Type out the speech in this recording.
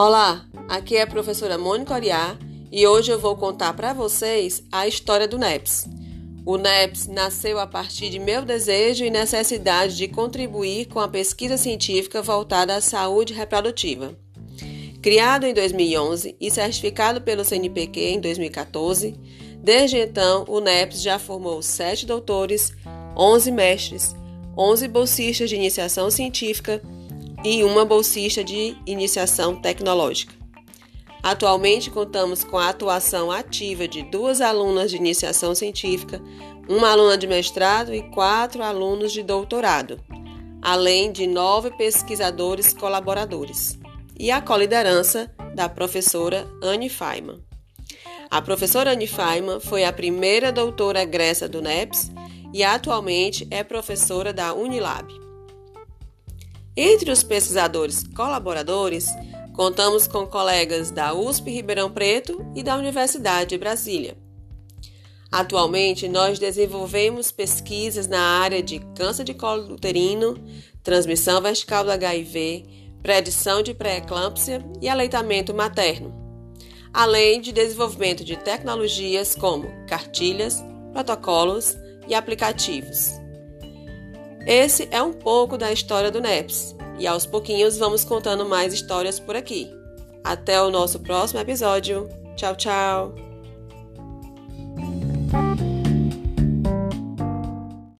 Olá, aqui é a professora Mônica Oriá e hoje eu vou contar para vocês a história do NEPS. O NEPS nasceu a partir de meu desejo e necessidade de contribuir com a pesquisa científica voltada à saúde reprodutiva. Criado em 2011 e certificado pelo CNPq em 2014, desde então o NEPS já formou sete doutores, 11 mestres, 11 bolsistas de iniciação científica e uma bolsista de iniciação tecnológica. Atualmente contamos com a atuação ativa de duas alunas de iniciação científica, uma aluna de mestrado e quatro alunos de doutorado, além de nove pesquisadores colaboradores, e a coliderança da professora Anne Feynman. A professora Anne Feynman foi a primeira doutora egressa do NEPS e atualmente é professora da Unilab. Entre os pesquisadores colaboradores, contamos com colegas da USP Ribeirão Preto e da Universidade de Brasília. Atualmente, nós desenvolvemos pesquisas na área de câncer de colo uterino, transmissão vertical do HIV, predição de pré-eclâmpsia e aleitamento materno, além de desenvolvimento de tecnologias como cartilhas, protocolos e aplicativos. Esse é um pouco da história do NEPS e aos pouquinhos vamos contando mais histórias por aqui. Até o nosso próximo episódio. Tchau, tchau!